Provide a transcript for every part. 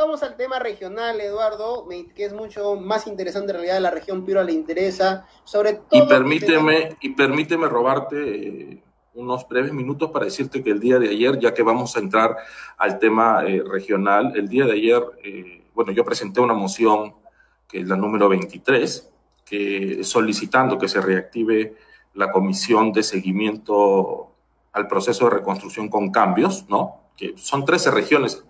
Vamos al tema regional, Eduardo, que es mucho más interesante en realidad, la región Piura le interesa, sobre todo... Y permíteme, y permíteme robarte eh, unos breves minutos para decirte que el día de ayer, ya que vamos a entrar al tema eh, regional, el día de ayer, eh, bueno, yo presenté una moción, que es la número 23, que solicitando que se reactive la comisión de seguimiento al proceso de reconstrucción con cambios, ¿no? Que son 13 regiones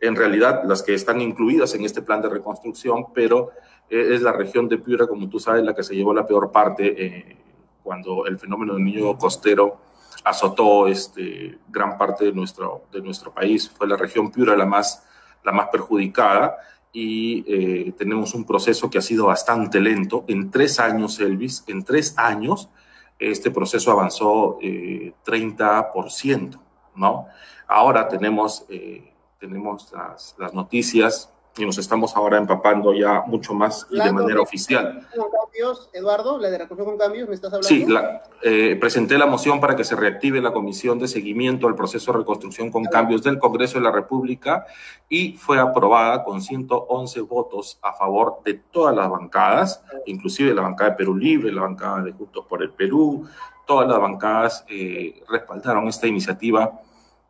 en realidad las que están incluidas en este plan de reconstrucción, pero eh, es la región de Piura, como tú sabes, la que se llevó la peor parte eh, cuando el fenómeno del niño costero azotó este, gran parte de nuestro, de nuestro país. Fue la región Piura la más, la más perjudicada y eh, tenemos un proceso que ha sido bastante lento. En tres años, Elvis, en tres años, este proceso avanzó 30%, ¿no? Ahora tenemos tenemos las, las noticias y nos estamos ahora empapando ya mucho más y de manera oficial. ¿Con cambios, Eduardo? ¿La de reconstrucción con cambios me estás hablando? Sí, eh, presenté la moción para que se reactive la comisión de seguimiento al proceso de reconstrucción con cambios del Congreso de la República y fue aprobada con 111 votos a favor de todas las bancadas, inclusive la bancada de Perú Libre, la bancada de Juntos por el Perú, todas las bancadas eh, respaldaron esta iniciativa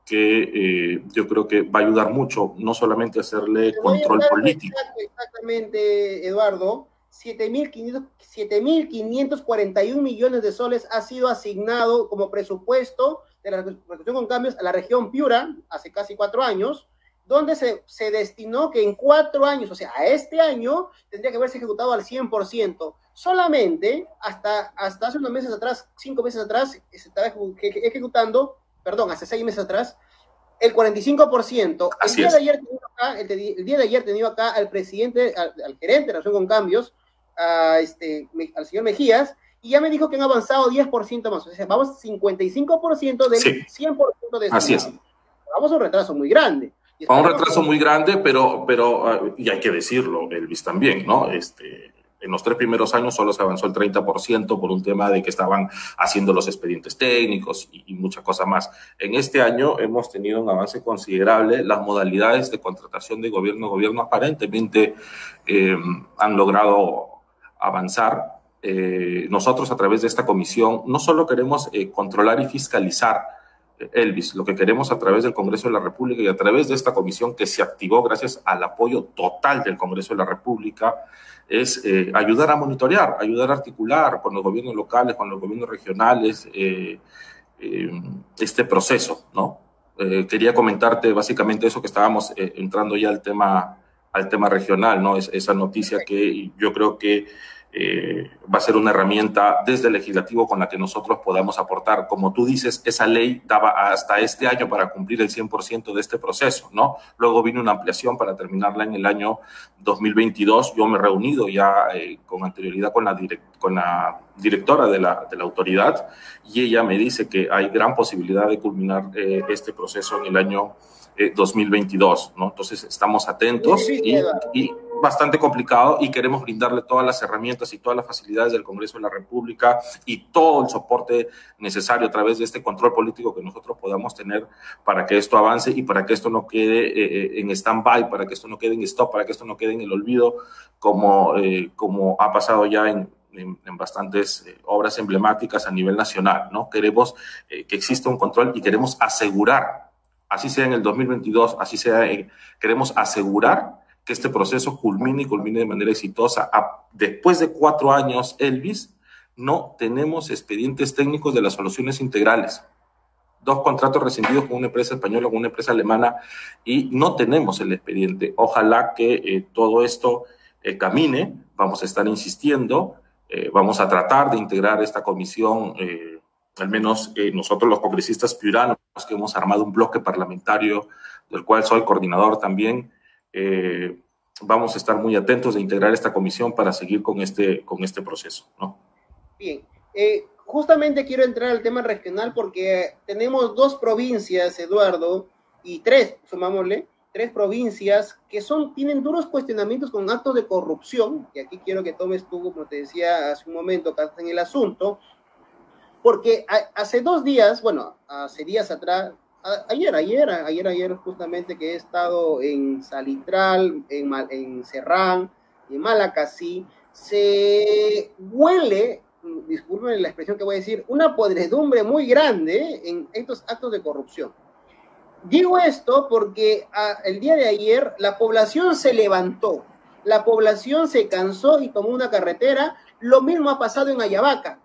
que eh, yo creo que va a ayudar mucho, no solamente hacerle control político. Exactamente, Eduardo. 7.541 millones de soles ha sido asignado como presupuesto de la reconstrucción con cambios a la región Piura hace casi cuatro años, donde se, se destinó que en cuatro años, o sea, a este año, tendría que haberse ejecutado al 100%. Solamente hasta, hasta hace unos meses atrás, cinco meses atrás, se estaba ejecutando perdón, hace seis meses atrás, el 45%. El día, de ayer acá, el, día de ayer tenía acá al presidente, al, gerente de Relación con Cambios, a este, al señor Mejías, y ya me dijo que han avanzado 10% más. O sea, vamos 55% del 100% de este Así es. Vamos a un retraso muy grande. A un retraso muy grande, pero, pero, ah, y hay que decirlo, Elvis también, ¿no? Este, en los tres primeros años solo se avanzó el 30% por un tema de que estaban haciendo los expedientes técnicos y, mucha cosa más. En este año hemos tenido un avance considerable. Las modalidades de contratación de gobierno gobierno aparentemente eh, han logrado avanzar. Eh, nosotros a través de esta comisión no solo queremos eh, controlar y fiscalizar Elvis, lo que queremos a través del Congreso de la República y a través de esta comisión que se activó gracias al apoyo total del Congreso de la República, es eh, ayudar a monitorear, ayudar a articular con los gobiernos locales, con los gobiernos regionales eh, eh, este proceso, ¿no? quería comentarte básicamente eso que estábamos entrando ya al tema, al tema regional, ¿no? Es, esa noticia que yo creo que eh, va a ser una herramienta desde el legislativo con la que nosotros podamos aportar. Como tú dices, esa ley daba hasta este año para cumplir el 100% de este proceso, ¿no? Luego vino una ampliación para terminarla en el año 2022. Yo me he reunido ya eh, con anterioridad con la, con la directora de la, de la, autoridad y ella me dice que hay gran posibilidad de culminar eh, este proceso en el año 2022, ¿no? Entonces estamos atentos y, y, bastante complicado y queremos brindarle todas las herramientas y todas las facilidades del Congreso de la República y todo el soporte necesario a través de este control político que nosotros podamos tener para que esto avance y para que esto no quede eh, eh, en stand-by, para que esto no quede en stop, para que esto no quede en el olvido, como, eh, como ha pasado ya en, en, bastantes obras emblemáticas a nivel nacional, ¿no? Queremos que exista un control y queremos asegurar así sea en el 2022, así sea, queremos asegurar que este proceso culmine y culmine de manera exitosa. después de cuatro años, Elvis, no tenemos expedientes técnicos de las soluciones integrales. Dos contratos rescindidos con una empresa española, con una empresa alemana, y no tenemos el expediente. Ojalá que eh, todo esto eh, camine. Vamos a estar insistiendo. Eh, vamos a tratar de integrar esta comisión al menos nosotros los congresistas piuranos que hemos armado un bloque parlamentario del cual soy coordinador también, eh, vamos a estar muy atentos de integrar esta comisión para seguir con este, con este proceso. ¿no? Bien, eh, justamente quiero entrar al tema regional porque tenemos dos provincias, Eduardo, y tres, sumámosle, tres provincias que son, tienen duros cuestionamientos con actos de corrupción, y aquí quiero que tomes tú, como te decía hace un momento, en el asunto, porque hace dos días, bueno, hace días atrás, ayer, ayer, ayer, ayer, justamente que he estado en Salitral, en, en Serrán, en Malacasí, se huele, disculpen la expresión que voy a decir, una podredumbre muy grande en estos actos de corrupción. Digo esto porque ah, el día de ayer la población se levantó, la población se cansó y tomó una carretera. Lo mismo ha pasado en Ayabaca.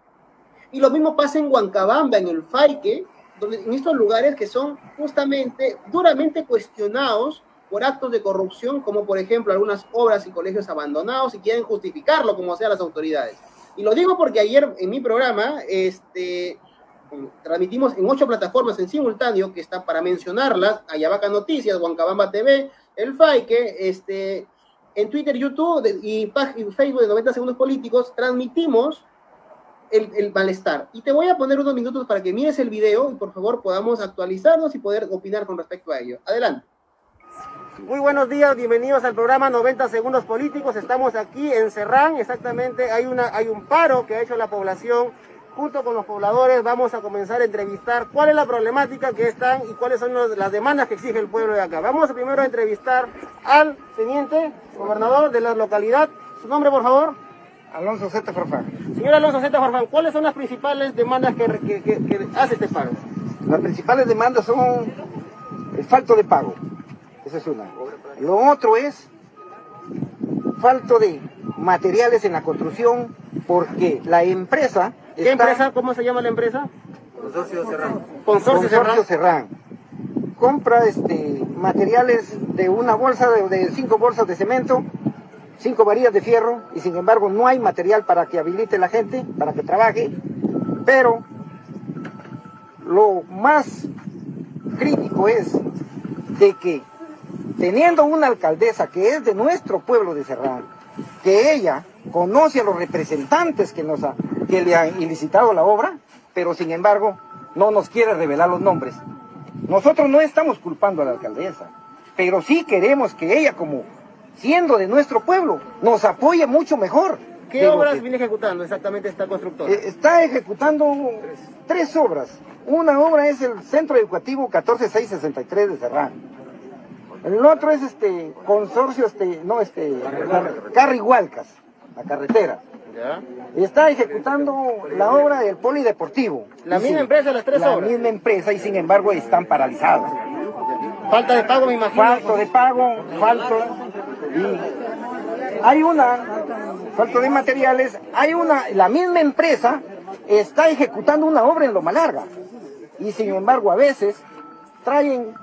Y lo mismo pasa en Huancabamba, en el Faique, donde, en estos lugares que son justamente duramente cuestionados por actos de corrupción, como por ejemplo algunas obras y colegios abandonados y quieren justificarlo como sean las autoridades. Y lo digo porque ayer en mi programa, este, transmitimos en ocho plataformas en simultáneo, que está para mencionarlas, Ayabaca Noticias, Huancabamba TV, El Faique, este, en Twitter, YouTube y, Facebook de 90 Segundos Políticos, transmitimos el, malestar. Y te voy a poner unos minutos para que mires el video y por favor podamos actualizarnos y poder opinar con respecto a ello. Adelante. Muy buenos días, bienvenidos al programa 90 Segundos Políticos. Estamos aquí en Serrán, exactamente hay, una, hay un paro que ha hecho la población junto con los pobladores vamos a comenzar a entrevistar cuál es la problemática que están y cuáles son las demandas que exige el pueblo de acá. Vamos primero a entrevistar al teniente gobernador de la localidad. ¿Su nombre, por favor? Alonso Zeta Farfán. Señor Alonso Zeta Farfán, ¿cuáles son las principales demandas que, que, hace este paro? Las principales demandas son el falto de pago. Esa es una. Lo otro es falto de materiales en la construcción porque la empresa ¿Qué empresa? ¿Cómo se llama la empresa? Consorcio Serrán. Consorcio, Serrán. Compra este, materiales de una bolsa, de, cinco bolsas de cemento, cinco varillas de fierro, y sin embargo no hay material para que habilite la gente, para que trabaje, pero lo más crítico es de que teniendo una alcaldesa que es de nuestro pueblo de Serrán, que ella conoce a los representantes que nos ha, que le han ilicitado la obra, pero sin embargo no nos quiere revelar los nombres. Nosotros no estamos culpando a la alcaldesa, pero sí queremos que ella, como siendo de nuestro pueblo, nos apoye mucho mejor. ¿Qué obras viene ejecutando exactamente esta constructora? Eh, está ejecutando tres obras. Una obra es el Centro Educativo 14663 de Serrán. El otro es este consorcio, este, no, este, Carrigualcas, la carretera. Y está ejecutando la obra del polideportivo. La misma empresa, las tres obras. La misma empresa y sin embargo están paralizadas. Falta de pago, me imagino. Falta de pago, falta. Hay una, falta de materiales, hay una, la misma empresa está ejecutando una obra en Loma Larga. Y sin embargo a veces traen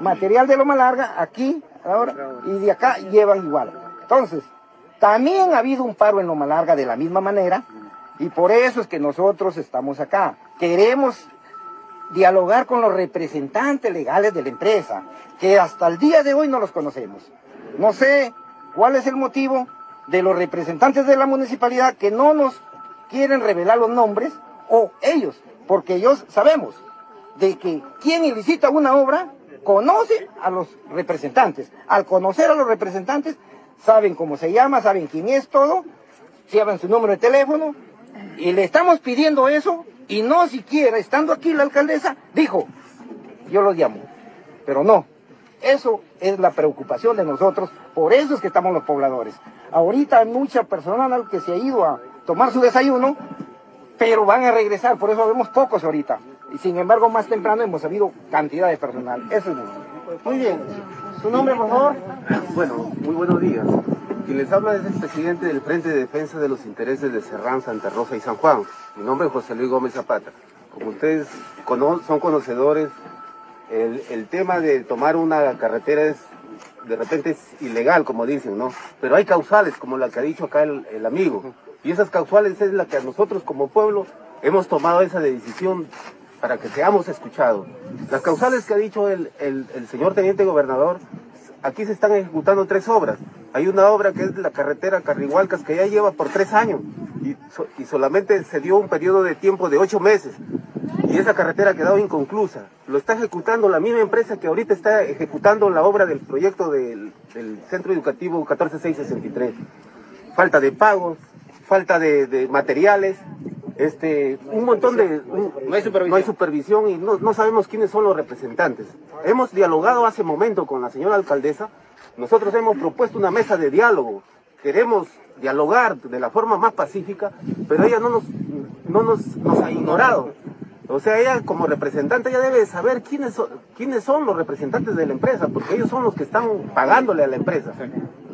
material de Loma Larga aquí ahora y de acá llevan igual. Entonces, también ha habido un paro en Loma Larga de la misma manera y por eso es que nosotros estamos acá. Queremos dialogar con los representantes legales de la empresa, que hasta el día de hoy no los conocemos. No sé cuál es el motivo de los representantes de la municipalidad que no nos quieren revelar los nombres o ellos, porque ellos sabemos de que quien ilicita una obra conoce a los representantes. Al conocer a los representantes, saben cómo se llama, saben quién es todo, saben su número de teléfono, y le estamos pidiendo eso, y no siquiera, estando aquí la alcaldesa, dijo, yo los llamo, pero no, eso es la preocupación de nosotros, por eso es que estamos los pobladores. Ahorita hay mucha personal que se ha ido a tomar su desayuno, pero van a regresar, por eso vemos pocos ahorita. Y sin embargo, más temprano hemos habido cantidad de personal. Eso es muy bien. ¿Su nombre, por favor? Bueno, muy buenos días. Quien les habla es el presidente del Frente de Defensa de los Intereses de Serrán, Santa Rosa y San Juan. Mi nombre es José Luis Gómez Zapata. Como ustedes son conocedores, el, tema de tomar una carretera es, de repente es ilegal, como dicen, ¿no? Pero hay causales, como la que ha dicho acá el, el amigo. Y esas causales es la que nosotros como pueblo hemos tomado esa decisión para que seamos escuchados. Las causales que ha dicho el, señor teniente gobernador, aquí se están ejecutando tres obras. Hay una obra que es la carretera Carrihualcas que ya lleva por tres años y, y, solamente se dio un periodo de tiempo de ocho meses y esa carretera ha quedado inconclusa. Lo está ejecutando la misma empresa que ahorita está ejecutando la obra del proyecto del, del Centro Educativo 14663. Falta de pagos, falta de, de materiales este, un montón de... no, hay supervisión. no hay supervisión y no, no sabemos quiénes son los representantes. Hemos dialogado hace momento con la señora alcaldesa, nosotros hemos propuesto una mesa de diálogo, queremos dialogar de la forma más pacífica, pero ella no nos, no nos, nos ha ignorado. O sea, ella como representante ya debe saber quiénes son, quiénes son los representantes de la empresa, porque ellos son los que están pagándole a la empresa.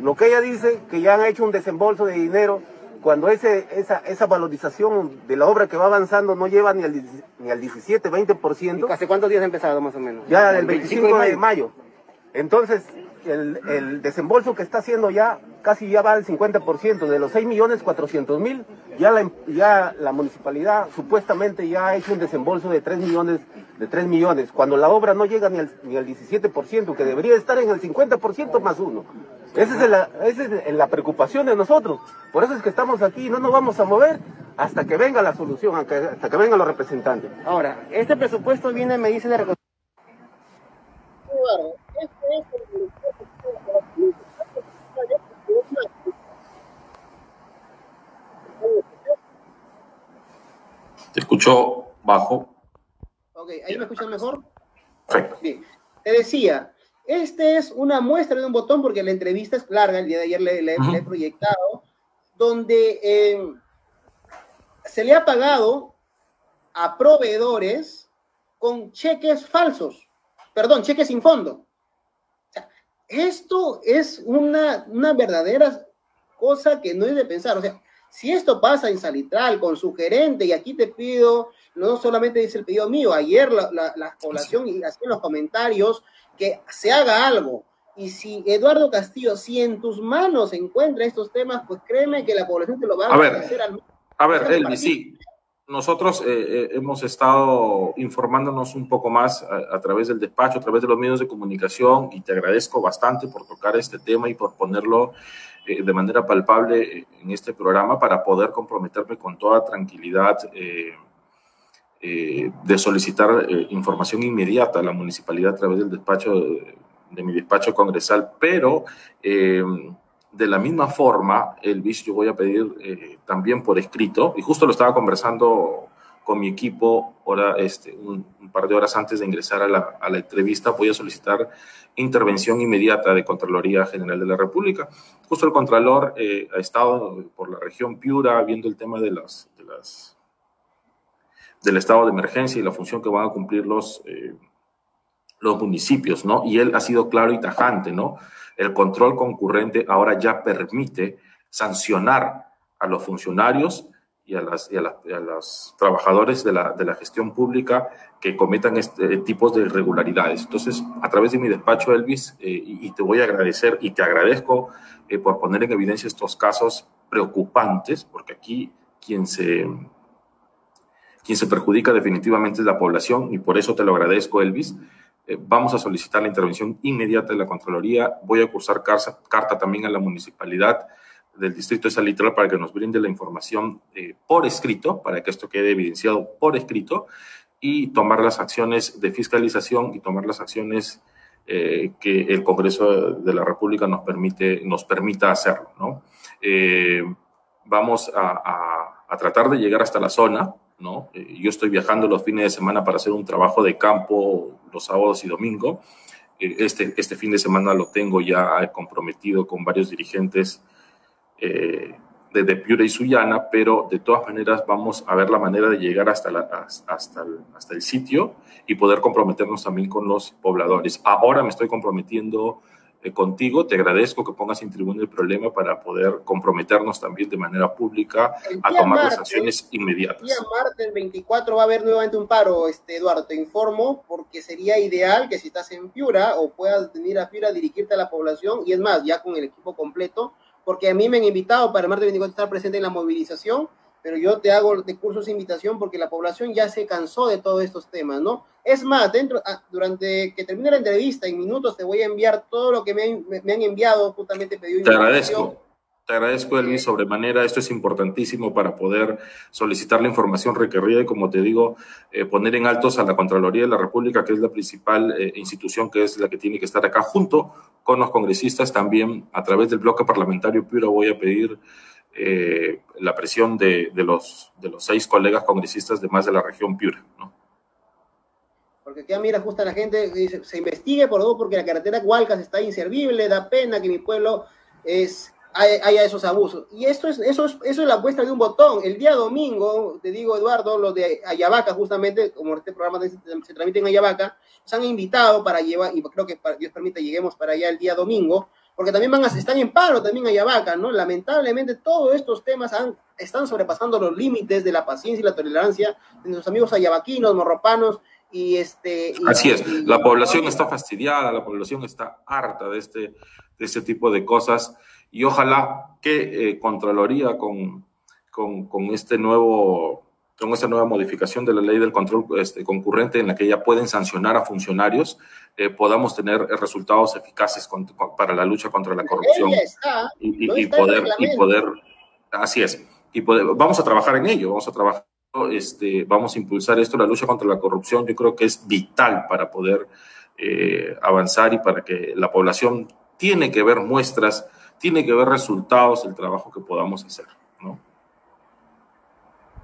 Lo que ella dice, que ya han hecho un desembolso de dinero, cuando ese, esa, esa valorización de la obra que va avanzando no lleva ni al, ni al 17, 20%. ¿Hace cuántos días ha empezado más o menos? Ya del 25 de mayo. Entonces, el, el, desembolso que está haciendo ya casi ya va al 50%, de los 6 millones 400 mil, ya la, ya la municipalidad supuestamente ya ha hecho un desembolso de 3 millones, de 3 millones, cuando la obra no llega ni al, ni al 17%, que debería estar en el 50% más uno. Esa es, la, esa es la preocupación de nosotros. Por eso es que estamos aquí, no nos vamos a mover hasta que venga la solución, hasta que vengan los representantes. Ahora, este presupuesto viene, me dice, de este es el Te escucho bajo. Ok, ¿ahí me escuchan mejor? Perfecto. Bien. Te decía, este es una muestra de un botón porque la entrevista es larga, el día de ayer le, he proyectado, donde eh, se le ha pagado a proveedores con cheques falsos, perdón, cheques sin fondo. esto es una, una verdadera cosa que no es de pensar. O sea, si esto pasa en Salitral con su gerente, y aquí te pido, no solamente dice el pedido mío, ayer la, la, población y así en los comentarios, que se haga algo. Y si Eduardo Castillo, si en tus manos se encuentran estos temas, pues créeme que la población te lo va a, agradecer al A ver, Elvis, sí. Nosotros eh, eh, hemos estado informándonos un poco más a, a, través del despacho, a través de los medios de comunicación, y te agradezco bastante por tocar este tema y por ponerlo eh, de manera palpable eh, en este programa para poder comprometerme con toda tranquilidad eh, de solicitar información inmediata a la municipalidad a través del despacho de, mi despacho congresal, pero de la misma forma, Elvis, yo voy a pedir también por escrito, y justo lo estaba conversando con mi equipo ahora, este, un, par de horas antes de ingresar a la, entrevista, voy a solicitar intervención inmediata de Contraloría General de la República. Justo el Contralor eh, ha estado por la región Piura viendo el tema del estado de emergencia y la función que van a cumplir eh, los municipios, ¿no? Y él ha sido claro y tajante, ¿no? El control concurrente ahora ya permite sancionar a los funcionarios y a, las, y a, los trabajadores de la, de la, gestión pública que cometan este tipos de irregularidades. Entonces, a través de mi despacho, Elvis, eh, y, te voy a agradecer y te agradezco eh, por poner en evidencia estos casos preocupantes, porque aquí quien se, quien se perjudica definitivamente es la población, y por eso te lo agradezco, Elvis. Eh, vamos a solicitar la intervención inmediata de la Contraloría. Voy a cursar carta, carta también a la municipalidad del Distrito de Salitral para que nos brinde la información eh, por escrito, para que esto quede evidenciado por escrito, y tomar las acciones de fiscalización y tomar las acciones eh, que el Congreso de la República nos, permite, nos permita hacerlo. ¿no? Eh, vamos a, tratar de llegar hasta la zona. ¿no? yo estoy viajando los fines de semana para hacer un trabajo de campo los sábados y domingos. Este, este fin de semana lo tengo ya comprometido con varios dirigentes eh, desde Piura y Sullana, pero de todas maneras vamos a ver la manera de llegar hasta, la, hasta, el, hasta el sitio y poder comprometernos también con los pobladores. Ahora me estoy comprometiendo eh, contigo, te agradezco que pongas en tribuna el problema para poder comprometernos también de manera pública a tomar las acciones inmediatas. El día martes 24 va a haber nuevamente un paro, este, Eduardo, te informo, porque sería ideal que si estás en Piura o puedas venir a Piura, dirigirte a la población, y es más, ya con el equipo completo, porque a mí me han invitado para el martes 24 estar presente en la movilización, pero yo te hago de cursos de invitación porque la población ya se cansó de todos estos temas, ¿no? Es más, dentro, ah, durante que termine la entrevista, en minutos te voy a enviar todo lo que me, han enviado, justamente pedido. Te agradezco. Te agradezco, Elvis, sobremanera. Esto es importantísimo para poder solicitar la información requerida y, como te digo, eh, poner en altos a la Contraloría de la República, que es la principal eh, institución que es la que tiene que estar acá, junto con los congresistas también a través del bloque parlamentario Piura voy a pedir eh, la presión de, de, los, de los seis colegas congresistas de más de la región Piura. ¿no? Porque aquí mira justo la gente dice, se investigue por todo porque la carretera Hualcas está inservible, da pena que mi pueblo es haya esos abusos. Y esto es, eso, es, eso es la puesta de un botón. El día domingo, te digo, Eduardo, los de Ayabaca, justamente, como este programa se, se transmite en Ayabaca, se han invitado para llevar, y creo que Dios permite lleguemos para allá el día domingo, porque también van a, están en paro también Ayabaca, ¿no? Lamentablemente todos estos temas han, están sobrepasando los límites de la paciencia y la tolerancia de nuestros amigos ayabaquinos, morropanos, y este... Así es, la población está fastidiada, la población está harta de este, de este tipo de cosas y ojalá que eh, Contraloría con, con, con, este nuevo con esta nueva modificación de la ley del control este, concurrente en la que ya pueden sancionar a funcionarios, eh, podamos tener resultados eficaces con, para la lucha contra la corrupción y, y, y poder, y poder, así es, y poder, vamos a trabajar en ello, vamos a trabajar este, vamos a impulsar esto, la lucha contra la corrupción, yo creo que es vital para poder eh, avanzar y para que la población tiene que ver muestras, tiene que ver resultados del trabajo que podamos hacer.